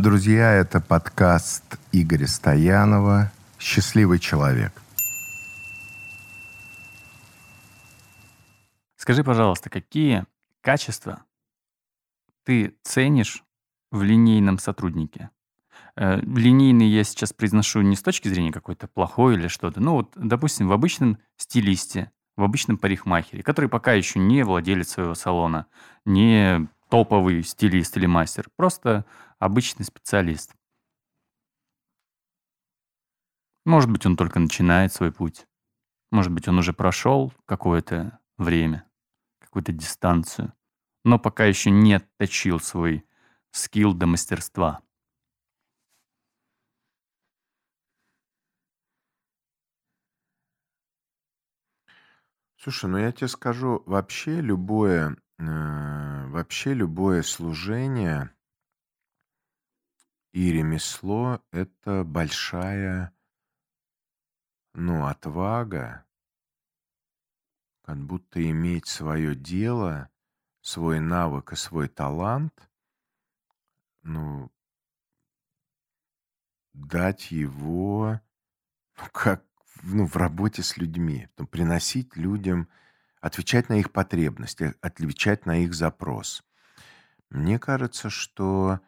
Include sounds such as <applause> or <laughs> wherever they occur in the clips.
Друзья, это подкаст Игоря Стоянова «Счастливый человек». Скажи, пожалуйста, какие качества ты ценишь в линейном сотруднике? Э, линейный я сейчас произношу не с точки зрения какой-то плохой или что-то. Ну вот, допустим, в обычном стилисте, в обычном парикмахере, который пока еще не владелец своего салона, не топовый стилист или мастер, просто обычный специалист. Может быть, он только начинает свой путь. Может быть, он уже прошел какое-то время, какую-то дистанцию, но пока еще не отточил свой скилл до мастерства. Слушай, ну я тебе скажу, вообще любое, э, вообще любое служение и ремесло– это большая, ну, отвага, как будто иметь свое дело, свой навык и свой талант, ну, дать его, ну, как ну, в работе с людьми, ну, приносить людям, отвечать на их потребности, отвечать на их запрос. Мне кажется, что,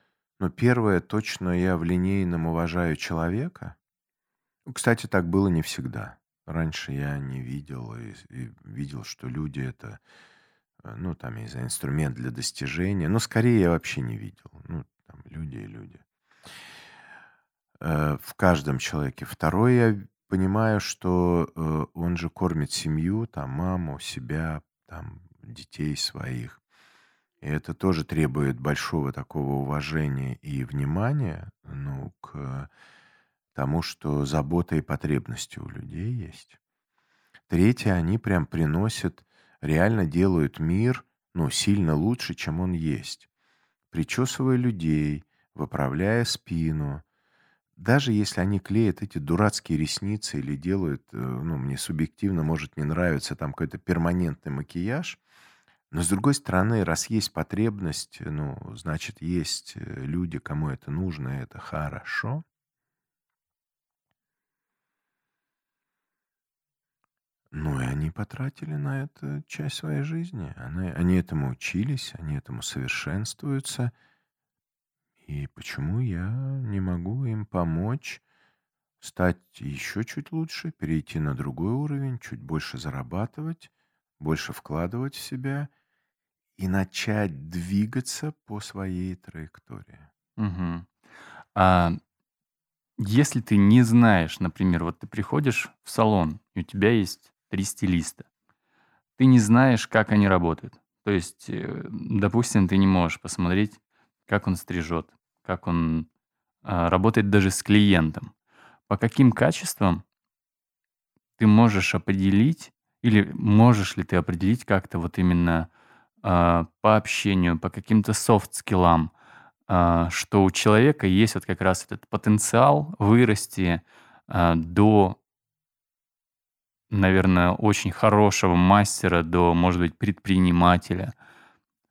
ну, первое, точно я в линейном уважаю человека. Кстати, так было не всегда. Раньше я не видел и, и видел, что люди это, э, ну, там, знаю, инструмент для достижения. Но скорее я вообще не видел. Ну, там, люди и люди. Э, в каждом человеке. Второе, я понимаю, что, э, он же кормит семью, там, маму, себя, там, детей своих. И это тоже требует большого такого уважения и внимания, ну, к тому, что забота и потребности у людей есть. Третье, они прям приносят, реально делают мир, ну, сильно лучше, чем он есть. Причесывая людей, выправляя спину, даже если они клеят эти дурацкие ресницы или делают, э, ну, мне субъективно может не нравиться там какой-то перманентный макияж, но с другой стороны, раз есть потребность, ну, значит, есть э, люди, кому это нужно, и это хорошо. Ну, и они потратили на это часть своей жизни. Они, они этому учились, они этому совершенствуются – и почему я не могу им помочь стать еще чуть лучше, перейти на другой уровень, чуть больше зарабатывать, больше вкладывать в себя и начать двигаться по своей траектории? Мгм. А если ты не знаешь, например, вот ты приходишь в салон, и у тебя есть три стилиста, ты не знаешь, как они работают. То есть, э, допустим, ты не можешь посмотреть, как он стрижет, как он а, работает даже с клиентом. По каким качествам ты можешь определить, или можешь ли ты определить как-то вот именно а, по общению, по каким-то софт-скиллам, а, что у человека есть вот как раз этот потенциал вырасти а, до, наверное, очень хорошего мастера, до, может быть, предпринимателя –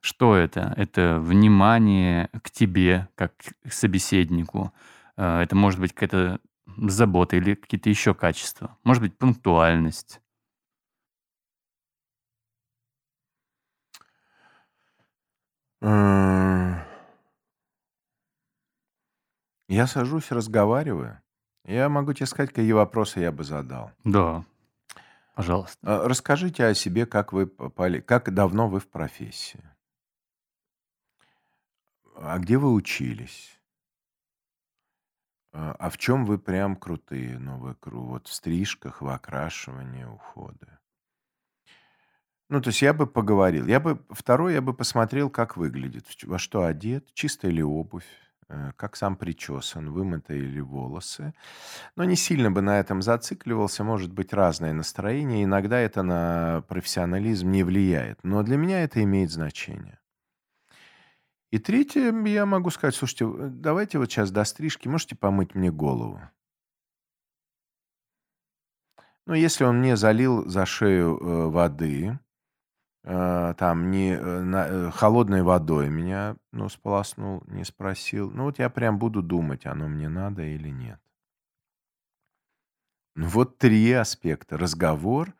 что это? Это внимание к тебе, как к собеседнику. Это может быть какая-то забота или какие-то еще качества. Может быть, пунктуальность. Я сажусь, разговариваю. Я могу тебе сказать, какие вопросы я бы задал. Да, пожалуйста. Э, расскажите о себе, как вы попали, как давно вы в профессии. А где вы учились? А, а в чем вы прям крутые? Ну, вы кру вот в стрижках, в окрашивании, уходе. Ну, то есть я бы поговорил. Я бы второй, я бы посмотрел, как выглядит, во что одет, чистая ли обувь, э, как сам причесан, вымытые ли волосы. Но не сильно бы на этом зацикливался. Может быть, разное настроение. Иногда это на профессионализм не влияет. Но для меня это имеет значение. И третье, я могу сказать, слушайте, э, давайте вот сейчас до стрижки можете помыть мне голову. Ну, если он мне залил за шею э, воды, э, там не э, на э, холодной водой меня, ну, сполоснул, не спросил. Ну, вот я прям буду думать, оно мне надо или нет. Ну, вот 3 аспекта: разговор,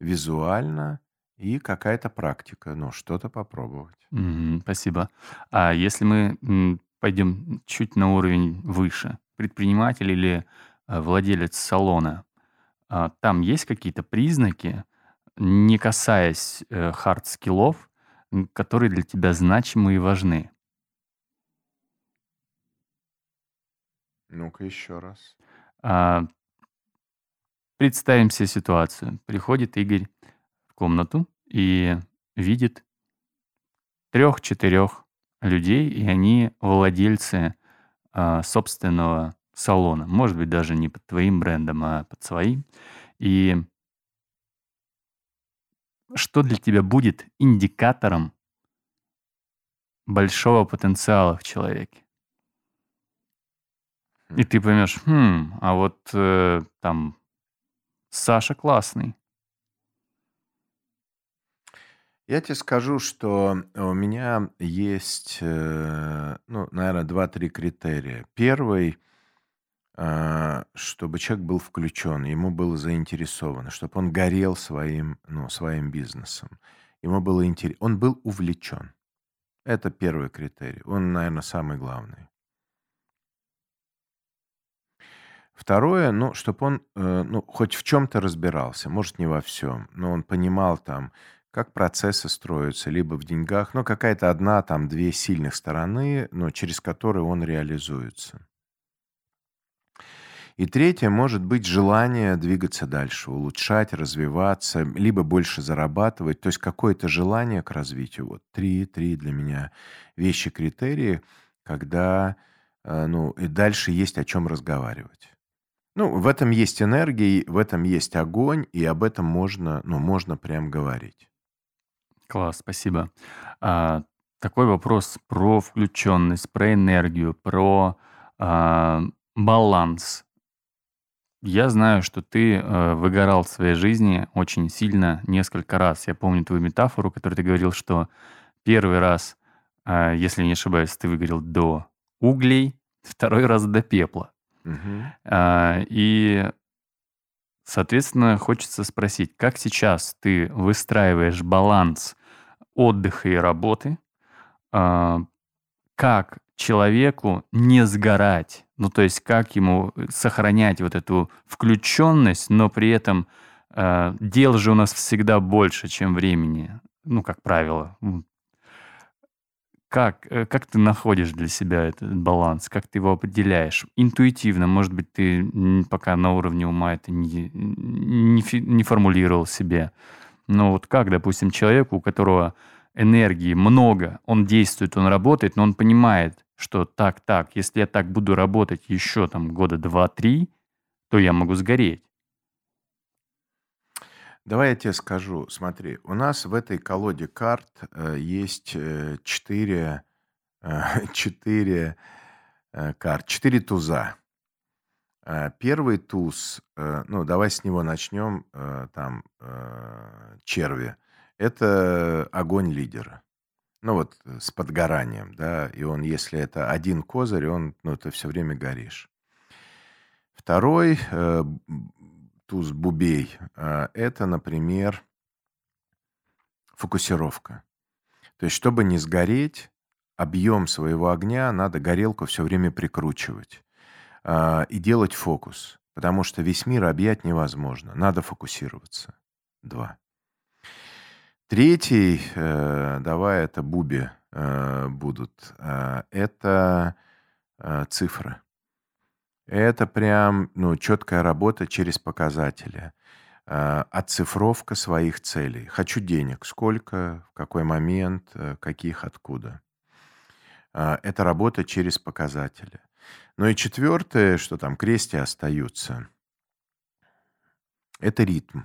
визуально и какая-то практика. Ну, что-то попробовать. Мгм. Спасибо. А если мы, пойдем чуть на уровень выше, предприниматель или, владелец салона, а, там есть какие-то признаки, не касаясь, э, hard skill ов, которые для тебя значимы и важны? Ну-ка еще раз. А Представим се ситуацию. Приходит Игорь в комнату и видит трех-четырех людей, и они владельцы, а, собственного салона. Может быть, даже не под твоим брендом, а под своим. И что для тебя будет индикатором большого потенциала в человеке? И Хм. ты поймешь: "Хм, а вот, э, там Саша классный". Я те скажу, что у меня есть, э, ну, наверно, 2-3 критерия. Первый, чтобы человек был включен, ему было заинтересовано, чтоб он горел своим, ну, своим бизнесом. Ему было интере он был увлечен. Это 1 критерий. Он, наверно, самый главный. Второе, ну, чтоб он, э, ну, хоть в чём-то разбирался, может, не во всём, но он понимал там, как процессы строятся, либо в деньгах, ну, какая-то 1, там 2 сильных стороны, ну, через которые он реализуется. И третье, может быть, желание двигаться дальше, улучшать, развиваться, либо больше зарабатывать. То есть какое-то желание к развитию. Вот 3 3 для меня вещи, критерии, когда, э, ну, и дальше есть о чём разговаривать. Ну, в этом есть энергия, в этом есть огонь, и об этом можно, ну, можно прям говорить. Класс, спасибо. А, такой вопрос про включенность, про энергию, про, а, баланс. Я знаю, что ты, э, выгорал в своей жизни очень сильно несколько раз. Я помню твою метафору, которую ты говорил, что 1 раз, а, если не ошибаюсь, ты выгорел до углей, 2 раз до пепла. Мгм. А, и, соответственно, хочется спросить, как сейчас ты выстраиваешь баланс отдыха и работы? А, как человеку не сгорать? Ну, то есть как ему, э, сохранять вот эту включенность, но при этом, а, дел же у нас всегда больше, чем времени, ну, как правило. Как, э, как ты находишь для себя этот баланс? Как ты его определяешь? Интуитивно, может быть, ты, пока на уровне ума это не не не формулировал себе. Но вот как, допустим, человеку, у которого энергии много, он действует, он работает, но он понимает, что так так, если я так буду работать еще там года 2-3, то я могу сгореть. Давай я те скажу. Смотри, у нас в этой колоде карт, э, есть, э, 4, э, <laughs> 4, э, карт, 4 туза. 1 туз, ну, давай с него начнем, там, черви- это огонь лидера. Ну, вот с подгоранием, да, и он, если это 1 козырь, он, ну, ты всё время горишь. 2, э, туз бубей, э, это, например фокусировка. То есть, чтобы не сгореть, объем своего огня надо горелку всё время прикручивать, а, и делать фокус, потому что весь мир объять невозможно, надо фокусироваться. 2. 3, э, давай это буби, э, будут, э, это, э, цифры. Это прям, ну, чёткая работа через показатели, э, оцифровка своих целей. Хочу денег. Сколько, в какой момент, э, каких, откуда. А, это работа через показатели. Ну и 4, что там крести остаются это ритм.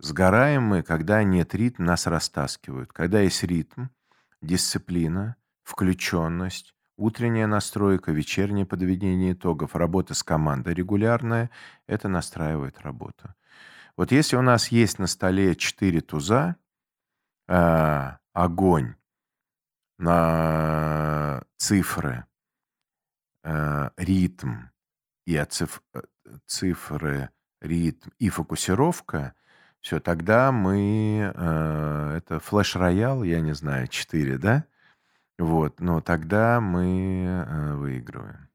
Сгораем мы, когда нет ритма, нас растаскивают. Когда есть ритм, дисциплина, включенность, утренняя настройка, вечернее подведение итогов, работа с командой регулярная- это настраивает работу. Вот если у нас есть на столе 4 туза э, огонь на цифры, э, ритм и циф э, цифры, ритм и фокусировка, всё, тогда мы, э, это флеш-роял, я не знаю, 4, да? Вот, но тогда мы, э, выигрываем.